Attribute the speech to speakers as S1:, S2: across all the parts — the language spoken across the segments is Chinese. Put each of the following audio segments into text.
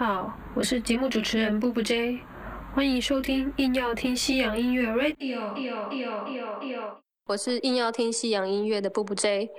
S1: 好，我是节目主持人布布 J，欢迎收听硬要听西洋音乐 Radio。我是硬要听西洋音乐的布布 J。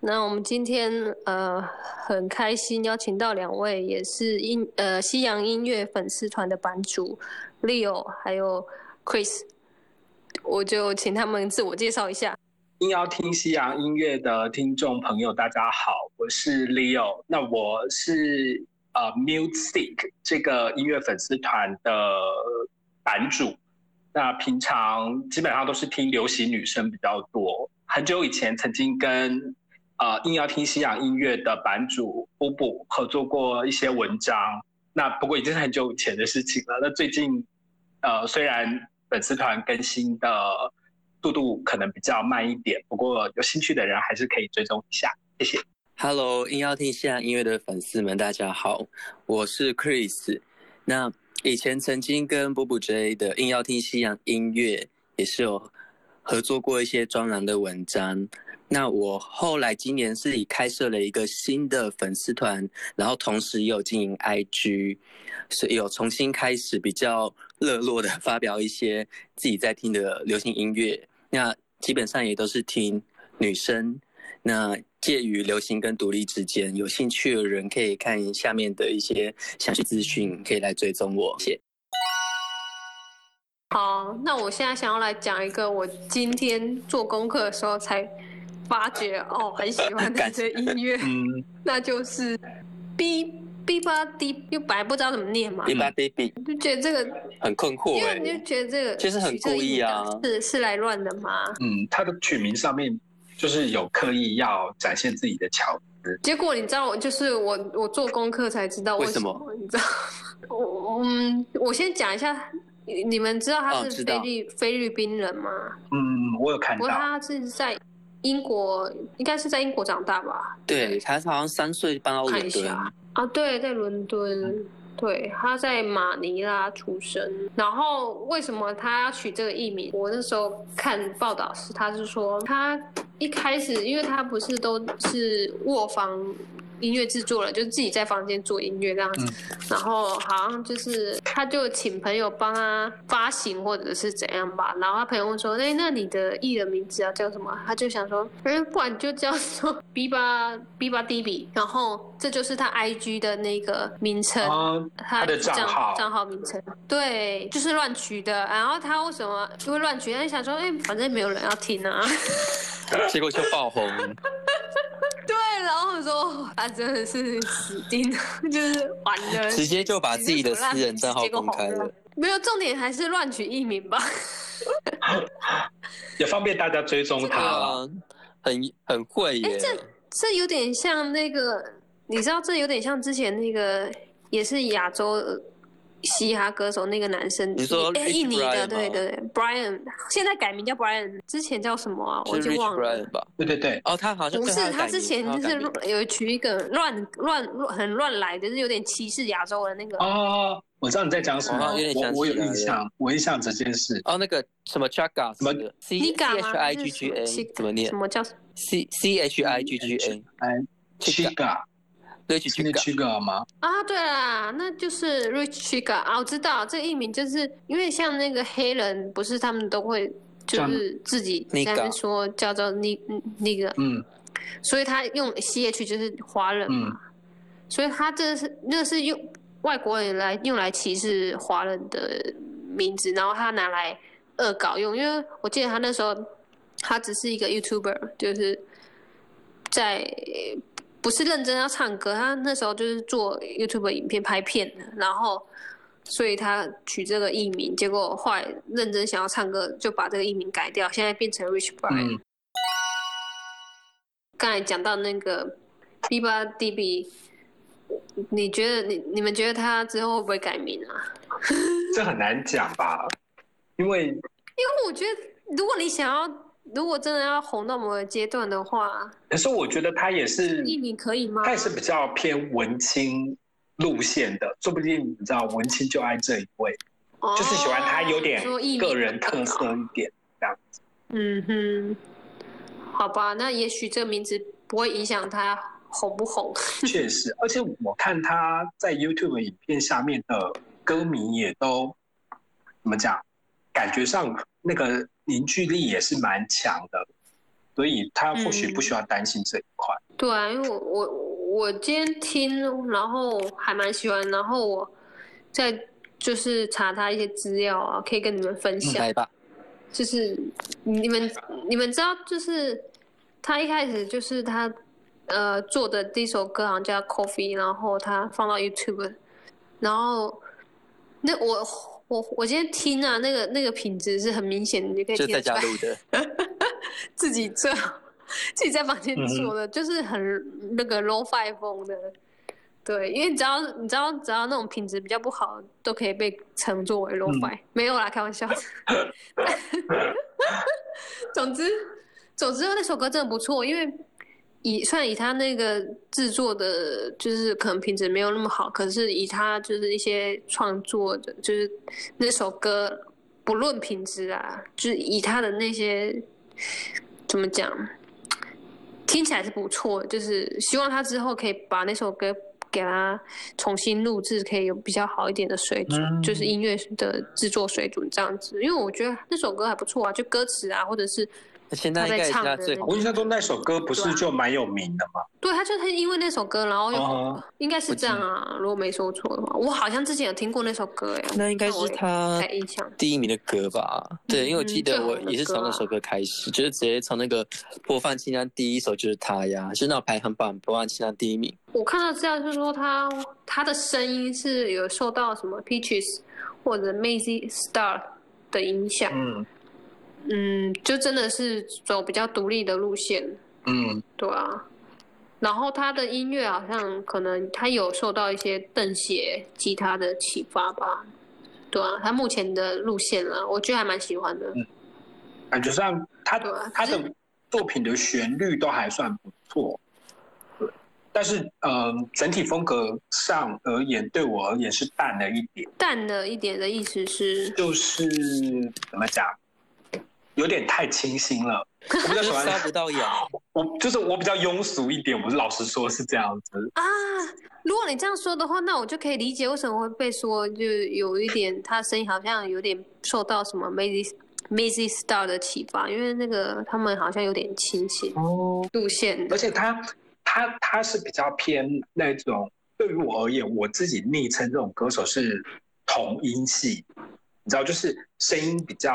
S1: 那我们今天呃很开心邀请到两位也是音呃西洋音乐粉丝团的版主 Leo 还有 Chris，我就请他们自我介绍一下。
S2: 硬要听西洋音乐的听众朋友，大家好，我是 Leo。那我是呃 Music 这个音乐粉丝团的版主。那平常基本上都是听流行女生比较多。很久以前曾经跟呃硬要听西洋音乐的版主布布合作过一些文章。那不过已经是很久以前的事情了。那最近呃虽然粉丝团更新的。速度可能比较慢一点，不过有兴趣的人还是可以追踪一下。谢谢。
S3: Hello，硬要听西洋音乐的粉丝们，大家好，我是 Chris。那以前曾经跟波波 J 的硬要听西洋音乐也是有合作过一些专栏的文章。那我后来今年是以开设了一个新的粉丝团，然后同时也有经营 IG，所以有重新开始比较热络的 发表一些自己在听的流行音乐。那基本上也都是听女生，那介于流行跟独立之间，有兴趣的人可以看下面的一些详细资讯，可以来追踪我。谢。
S1: 好，那我现在想要来讲一个我今天做功课的时候才发觉哦，很喜欢的这音乐，嗯 那就是 B。B 八 D 又本来不知道怎么念嘛
S3: ，B 八 D B
S1: 就觉得这个
S3: 很困惑，
S1: 因为你就觉得这个
S3: 其实很故意啊，
S1: 是是来乱的吗？
S2: 嗯，它的曲名上面就是有刻意要展现自己的巧思。
S1: 结果你知道，就是我我做功课才知道为什么，你知道？我嗯，我先讲一下，你们知道他是菲律菲律宾人吗？
S2: 嗯，我有看到，
S1: 他是在。英国应该是在英国长大吧？
S3: 对，他好像三岁搬到伦敦
S1: 啊。对，在伦敦。对，他在马尼拉出生。然后为什么他要取这个艺名？我那时候看报道是，他是说他一开始，因为他不是都是卧房。音乐制作人就是自己在房间做音乐这样子，然后好像就是他就请朋友帮他发行或者是怎样吧，然后他朋友问说：“哎，那你的艺人名字要叫什么？”他就想说：“哎，不然就叫做 B 八 B 八 D B。”然后这就是他 I G 的那个名称，
S2: 他的账号
S1: 账号名称，对，就是乱取的。然后他为什么就会乱取？他想说：“哎，反正没有人要听啊。”
S3: 结果就爆红。
S1: 然后说他真的是死定了，就是完了，
S3: 直接就把自己的私人账号公开了。
S1: 没有重点，还是乱取艺名吧，
S2: 也方便大家追踪 他，
S3: 很很会耶。
S1: 这这有点像那个，你知道，这有点像之前那个，也是亚洲。嘻哈歌手那个男生，
S3: 你说
S1: 印尼的，对对对，Brian，现在改名叫 Brian，之前叫什么啊？我已经忘了。
S2: 对对对，
S3: 哦，他好像
S1: 不是，他之前就是有取一个乱乱乱很乱来的，就是有点歧视亚洲的那个。
S2: 哦，我知道你在讲什么，我我有印象，我印象这件事。
S3: 哦，那个什么 Chaga，什么 C C H I G G A，怎么念？
S1: 什么叫
S3: C C H I G G A？Chaga。Rich
S2: Chiga 吗？
S1: 啊，对啦，那就是 Rich Chiga 啊，我知道这个艺名，就是因为像那个黑人，不是他们都会就是自己在那说叫做那那个，嗯，所以他用 C H 就是华人嘛，所以他这是那是用外国人来用来歧视华人的名字，然后他拿来恶搞用，因为我记得他那时候他只是一个 YouTuber，就是在。不是认真要唱歌，他那时候就是做 YouTube 影片拍片的，然后所以他取这个艺名，结果后来认真想要唱歌，就把这个艺名改掉，现在变成 Rich Brian。刚才讲到那个 B 八 DB，你觉得你你们觉得他之后会不会改名啊？
S2: 这很难讲吧，因为因
S1: 为我觉得如果你想要。如果真的要红到某个阶段的话，
S2: 可是我觉得他也是
S1: 艺名可以吗？
S2: 他也是比较偏文青路线的，说不定你知道文青就爱这一位，就是喜欢他有点个人特色一点这样子。
S1: 嗯哼，好吧，那也许这个名字不会影响他红不红。
S2: 确实，而且我看他在 YouTube 影片下面的歌迷也都怎么讲，感觉上那个凝聚力也是蛮强的，所以他或许不需要担心这一块。
S1: 对啊，因为我我我今天听，然后还蛮喜欢，然后我再就是查他一些资料啊，可以跟你们分享。
S3: 来吧。
S1: 就是你们你们知道，就是他一开始就是他呃做的第一首歌好像叫 Coffee，然后他放到 YouTube，然后那我我我今天听啊，那个那个品质是很明显的，你可以听
S3: 在家录的，
S1: 自己做自己在房间做的，就是很那个 low-fi 风的。对，因为只要你知道，只要那种品质比较不好，都可以被称作为 low-fi。没有啦，开玩笑。总之，总之那首歌真的不错，因为以虽然以他那个制作的，就是可能品质没有那么好，可是以他就是一些创作的，就是那首歌不论品质啊，就是以他的那些怎么讲，听起来是不错。就是希望他之后可以把那首歌。给他重新录制，可以有比较好一点的水准，就是音乐的制作水准这样子。因为我觉得那首歌还不错啊，就歌词啊，或者是。
S3: 现在在唱的，
S2: 我印象中那首歌不是就蛮有名的吗？
S1: 对，他就是因为那首歌，然后又应该是这样啊，如果没说错的话，我好像之前有听过那首歌哎。
S3: 那应该是他第一名的歌吧？对，因为我记得我也是从那首歌开始，就是直接从那个播放清单第一首就是他呀，就是那排行榜播放清单第一名。
S1: 我看到资料就是说他他的声音是有受到什么 Peaches 或者 Mazy Star 的影响。嗯。嗯，就真的是走比较独立的路线，嗯，对啊。然后他的音乐好像可能他有受到一些邓写吉他的启发吧，对啊。他目前的路线啊，我觉得还蛮喜欢的。嗯，
S2: 感觉上他他的作品的旋律都还算不错，对。但是嗯，整体风格上而言，对我而言是淡了一点。
S1: 淡了一点的意思是？
S2: 就是怎么讲？有点太清新了，我比较喜欢
S3: 杀不到痒。
S2: 我就是我比较庸俗一点，我是老实说是这样子
S1: 啊。如果你这样说的话，那我就可以理解为什么会被说，就有一点他声音好像有点受到什么 Mazy Mazy Star 的启发，因为那个他们好像有点清新哦路线，
S2: 而且他他他是比较偏那种，对于我而言，我自己昵称这种歌手是同音系，你知道，就是声音比较。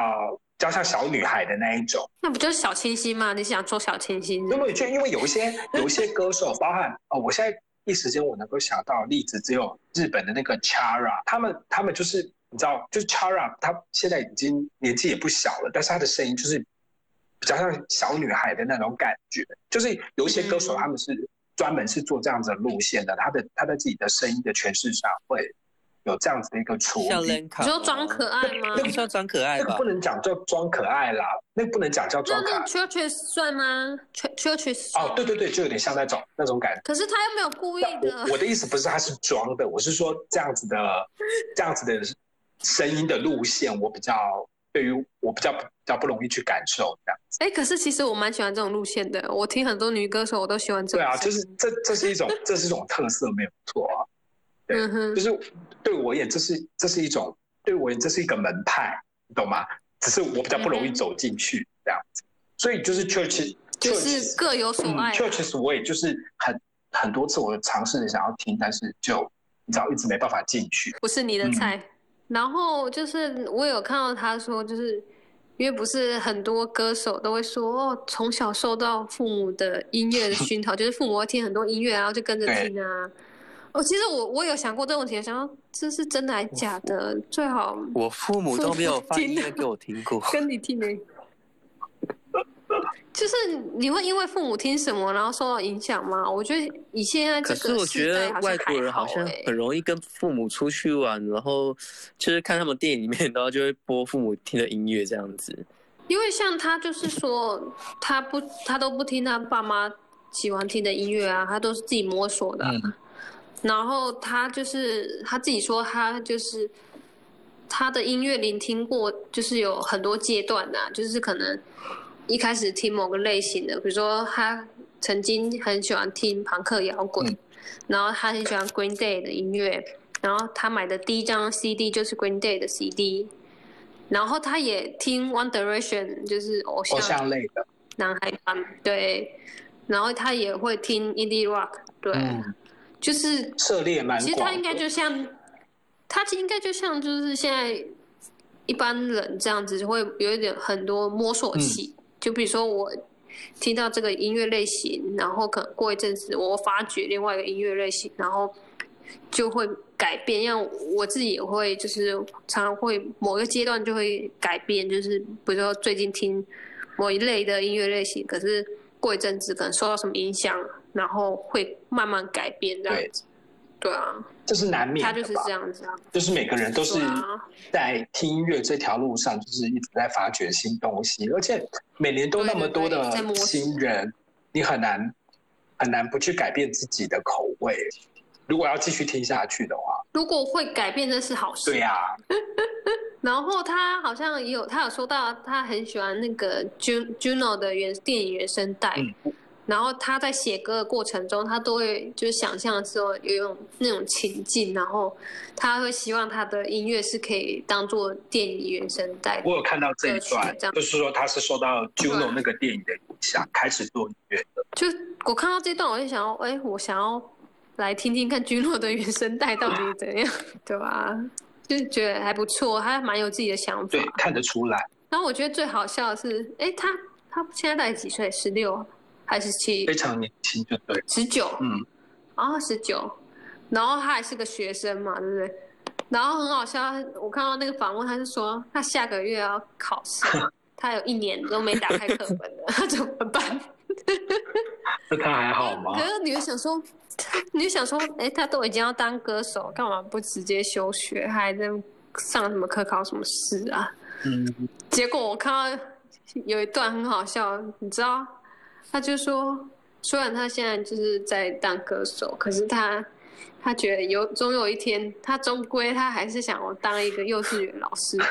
S2: 较像小女孩的那一种，
S1: 那不就是小清新吗？你想做小清新？
S2: 因为就因为有一些 有一些歌手，包含哦，我现在一时间我能够想到例子只有日本的那个 Chara，他们他们就是你知道，就是 Chara，他现在已经年纪也不小了，但是他的声音就是比较像小女孩的那种感觉。就是有一些歌手他们是专门是做这样子的路线的，他的他在自己的声音的诠释上会。有这样子的一个处理，
S1: 你说装可爱吗？
S3: 那个算装可爱
S2: 那个不能讲叫装可爱啦，那个不能讲叫装可爱。
S1: 那 churches 算吗？churches
S2: 哦，对对对，就有点像那种那种感觉。
S1: 可是他又没有故意的。
S2: 我的意思不是他是装的，我是说这样子的这样子的声音的路线，我比较对于我比较比较不容易去感受这样子。
S1: 哎，可是其实我蛮喜欢这种路线的，我听很多女歌手我都喜欢这
S2: 种。对啊，就是这这是一种这是一种特色，没有错啊。对，就是对我而言，这是这是一种对我而言，这是一个门派，你懂吗？只是我比较不容易走进去这样子，所以就是 church
S1: 就是各有所爱。
S2: churches 我也就是很很多次我尝试着想要听，但是就你知道一直没办法进去，
S1: 不是你的菜。然后就是我有看到他说，就是因为不是很多歌手都会说哦，从小受到父母的音乐的熏陶，就是父母会听很多音乐，然后就跟着听啊。哦，其实我我有想过这个问题，想要这是真的还是假的？最好
S3: 我父母都没有放音乐给我听过，
S1: 跟你听的，就是你会因为父母听什么然后受到影响吗？我觉得以现在这
S3: 个我觉得外国人好像很容易跟父母出去玩，然后就是看他们电影里面，然后就会播父母听的音乐这样子。
S1: 因为像他就是说，他不他都不听他爸妈喜欢听的音乐啊，他都是自己摸索的。然后他就是他自己说，他就是他的音乐聆听过，就是有很多阶段的，就是可能一开始听某个类型的，比如说他曾经很喜欢听朋克摇滚，然后他很喜欢 Green Day 的音乐，然后他买的第一张 CD 就是 Green Day 的 CD，然后他也听 One Direction，就是偶像
S2: 偶像类的。
S1: 男孩团，对，然后他也会听 Indie Rock，对，就是
S2: 涉猎蛮
S1: 其实他应该就像，他应该就像就是现在一般人这样子，会有一点很多摸索期，就比如说我。听到这个音乐类型，然后可能过一阵子，我发掘另外一个音乐类型，然后就会改变。像我自己也会，就是常常会某个阶段就会改变，就是比如说最近听某一类的音乐类型，可是过一阵子可能受到什么影响，然后会慢慢改变这样子。对啊，
S2: 这是难免。
S1: 他就是这样子啊，
S2: 就是每个人都是在听音乐这条路上，就是一直在发掘新东西，而且每年都那么多的新人，你很难很难不去改变自己的口味。如果要继续听下去的话，
S1: 如果会改变，那是好事。
S2: 对呀。
S1: 然后他好像也有，他有说到他很喜欢那个 Juno 的原电影原声带。然后他在写歌的过程中，他都会就是想象的时候有种那种情境，然后他会希望他的音乐是可以当做电影原声带。
S2: 我有看到这一段，就是说他是受到 Juno 那个电影的影响，开始做音乐的。
S1: 就我看到这段，我就想要，哎，我想要来听听看 Juno 的原声带到底怎样，对吧？就是觉得还不错，还蛮有自己的想法。
S2: 对，看得出来。
S1: 然后我觉得最好笑的是，哎，他他现在大概几岁？十六。还是七，
S2: 非常年轻，就对，
S1: 十九，嗯，啊，十九，然后他还是个学生嘛，对不对？然后很好笑，我看到那个访问，他是说他下个月要考试，他有一年都没打开课本了，他 怎么办？
S2: 那他还好吗？
S1: 可是你就想说，你就想说，哎，他都已经要当歌手，干嘛不直接休学，还在上什么科，考什么试啊？嗯，结果我看到有一段很好笑，你知道？他就说，虽然他现在就是在当歌手，可是他他觉得有总有一天，他终归他还是想要当一个幼稚园老师。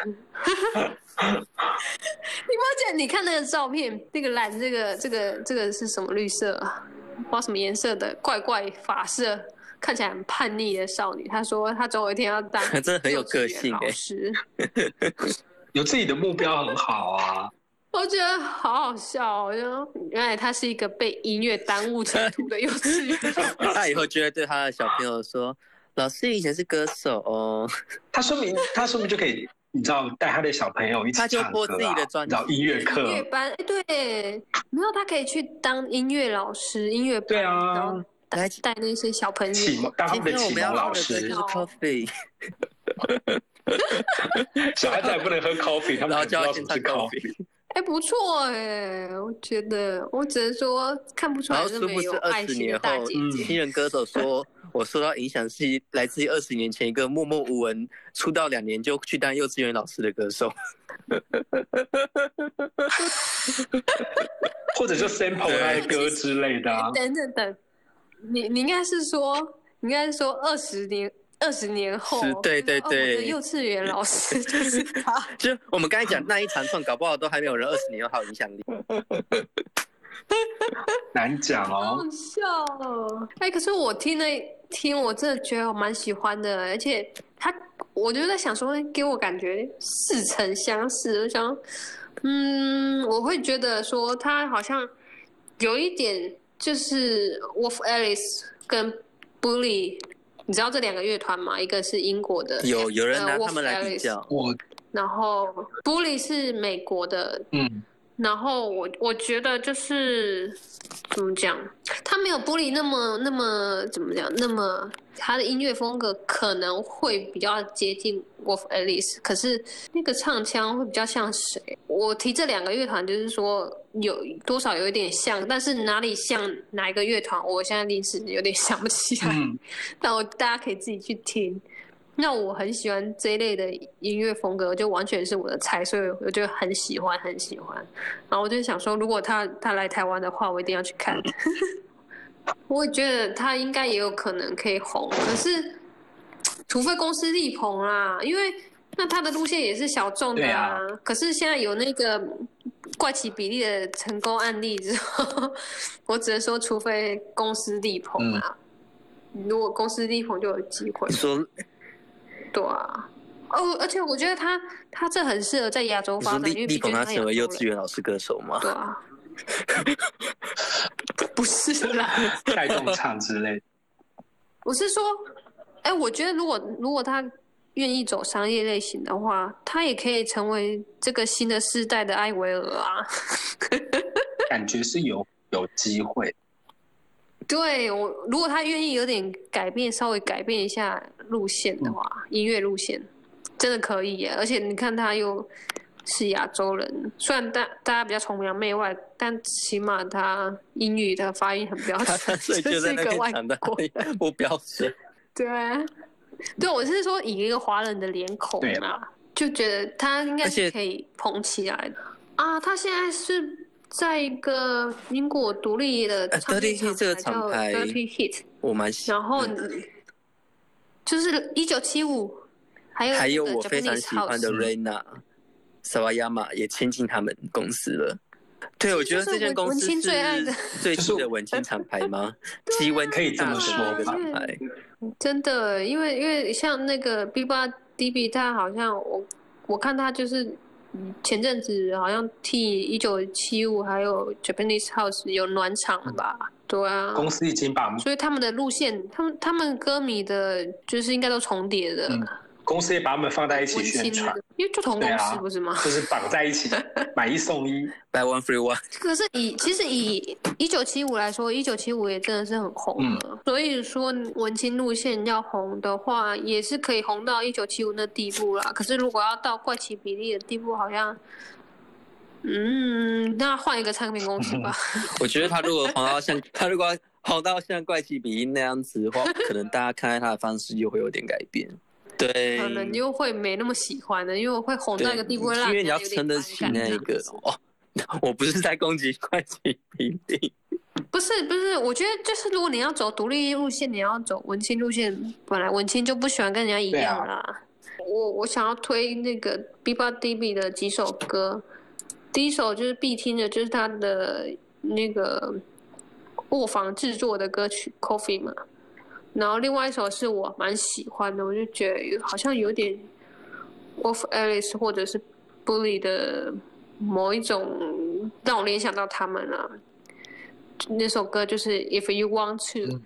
S1: 你不见你看那个照片，那个蓝，这个这个这个是什么绿色啊？不知道什么颜色的怪怪发色，看起来很叛逆的少女。他说他总有一天要当
S3: 真的很有个性
S1: 老师，
S2: 有自己的目标很好啊。
S1: 我觉得好好笑，我就原来他是一个被音乐耽误程度的幼稚园。
S3: 他以后就会对他的小朋友说：“老师以前是歌手哦。”
S2: 他说明他说明就可以，你知道带他的小朋友一起唱歌
S3: 啊，
S2: 找音乐课、
S1: 音乐班。对，没有他可以去当音乐老师，音乐班，
S2: 对啊，
S1: 然后带带那些小朋友。
S2: 当他们的启蒙老师。小孩子还不能喝 coffee，他们还知道什么是 coffee。
S1: 哎，不错哎，我觉得我只能说看不出来这么有爱心的大姐姐。
S3: 新人歌手说，我受到影响是来自于二十年前一个默默无闻、出道两年就去当幼稚园老师的歌手。
S2: 或者就 sample 他的歌之类的。
S1: 等等等，你你应该是说，应该是说二十年。二十年后，
S3: 对对对，
S1: 幼稚园老师 就是他。
S3: 就我们刚才讲那一长串，搞不好都还没有人二十年后还有影响力。
S2: 难讲哦。
S1: 好笑哦！哎，可是我听了听，我真的觉得我蛮喜欢的，而且他，我就在想说，给我感觉似曾相识。我想，嗯，我会觉得说他好像有一点就是 Wolf Alice 跟 Bully。你知道这两个乐团吗？一个是英国的，
S3: 有有人拿他们来比较。
S2: 我，
S1: 然后 Bully 是美国的，嗯。然后我我觉得就是怎么讲，他没有玻璃那么那么怎么讲，那么他的音乐风格可能会比较接近 Wolf Alice，可是那个唱腔会比较像谁？我提这两个乐团就是说有多少有一点像，但是哪里像哪一个乐团，我现在临时有点想不起来。但我大家可以自己去听。那我很喜欢这一类的音乐风格，就完全是我的菜，所以我就很喜欢，很喜欢。然后我就想说，如果他他来台湾的话，我一定要去看。我也觉得他应该也有可能可以红，可是除非公司力捧啦，因为那他的路线也是小众的啊。可是现在有那个怪奇比例的成功案例之后，我只能说，除非公司力捧啊。如果公司力捧，就有机会。
S3: 说，
S1: 对啊。哦，而且我觉得他他这很适合在亚洲发展，因为
S3: 力捧他成为幼稚园老师歌手吗？
S1: 对啊。不是啦，
S2: 带动唱之类。
S1: 我是说，哎，我觉得如果如果他愿意走商业类型的话，他也可以成为这个新的世代的艾维尔啊。
S2: 感觉是有有机会。
S1: 对我，如果他愿意有点改变，稍微改变一下路线的话，音乐路线真的可以耶。而且你看他又。是亚洲人，虽然大大家比较崇洋媚外，但起码他英语的发音很标准，
S3: 就
S1: 是一个外国
S3: 不标准。
S1: 对，对，我是说以一个华人的脸孔啊，就觉得他应该是可以捧起来的啊。他现在是在一个英国独立的唱片厂牌叫 Dirty Hit，
S3: 我蛮
S1: 喜欢。然后就是一九七五，还有
S3: 还有我非常喜欢的 Rena。萨瓦亚马也签进他们公司了，对，我觉得这间公司是 最新的文青厂牌吗？基温
S2: 可以这么说
S3: 的厂牌，
S1: 真的，因为因为像那个 B 八 DB，他好像我我看他就是前阵子好像替一九七五还有 Japanese House 有暖场了吧？对啊，
S2: 公司已经把，
S1: 所以他们的路线，他们他们歌迷的，就是应该都重叠的。
S2: 公司也把我们放在一起宣传，
S1: 因为就同公司不是吗？
S2: 就是绑在一起，买一送一
S3: ，buy one free one。
S1: 可是以其实以一九七五来说，一九七五也真的是很红了。所以说文青路线要红的话，也是可以红到一九七五那地步啦。可是如果要到怪奇比例的地步，好像，嗯，那换一个唱片公司吧。
S3: 我觉得他如果红到像他如果红到像怪奇比例那样子的话，可能大家看待他的方式又会有点改变。对，
S1: 可能又会没那么喜欢的，因为会红到一个地步，
S3: 因为你要撑得起那一个哦。我不是在攻击怪奇比例，
S1: 不是不是，我觉得就是如果你要走独立路线，你要走文青路线，本来文青就不喜欢跟人家一样啦。我我想要推那个 B 八 DB 的几首歌，第一首就是必听的，就是他的那个卧房制作的歌曲 Coffee 嘛。然后另外一首是我蛮喜欢的，我就觉得好像有点 Wolf Alice 或者是 Bully 的某一种让我联想到他们了。那首歌就是 If You Want To，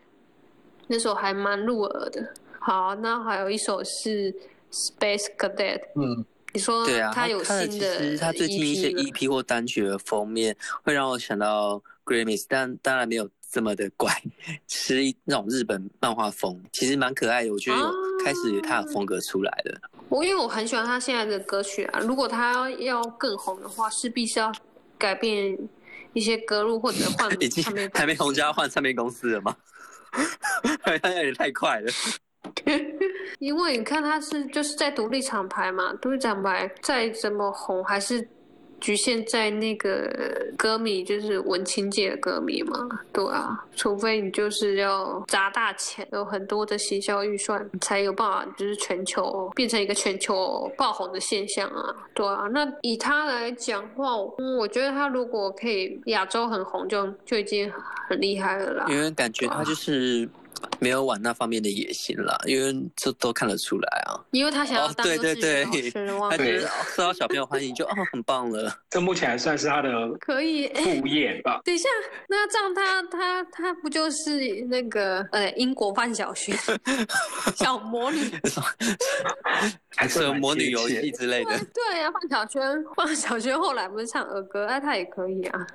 S1: 那首还蛮入耳的。好，那还有一首是 Space Cadet。嗯，你说
S3: 对啊，
S1: 他有新的，
S3: 其实他最近一些 EP 或单曲的封面会让我想到 Grammys，但当然没有。这么的怪，是那种日本漫画风，其实蛮可爱的。我觉得有开始他的风格出来了。
S1: 我因为我很喜欢他现在的歌曲啊，如果他要更红的话，势必是要改变一些歌路或者换
S3: 已经还没红就要换唱片公司了吗？好像有点太快了。
S1: 因为你看他是就是在独立厂牌嘛，独立厂牌再怎么红还是。局限在那个歌迷，就是文青界的歌迷嘛，对啊，除非你就是要砸大钱，有很多的行销预算，才有办法就是全球变成一个全球爆红的现象啊，对啊。那以他来讲话，我觉得他如果可以亚洲很红，就就已经很厉害了啦。
S3: 因为感觉他就是。没有往那方面的野心了，因为这都看得出来啊。
S1: 因为他想要当
S3: 对对对，
S1: 他
S3: 觉得受到小朋友欢迎就哦很棒了。
S2: 这目前还算是他的
S1: 可以
S2: 副业吧。
S1: 等一下，那这样他他他不就是那个呃英国范晓萱 小魔女，
S2: 还是
S3: 魔女游戏之类的？
S1: 对呀，范晓萱范晓萱后来不是唱儿歌，那他也可以啊。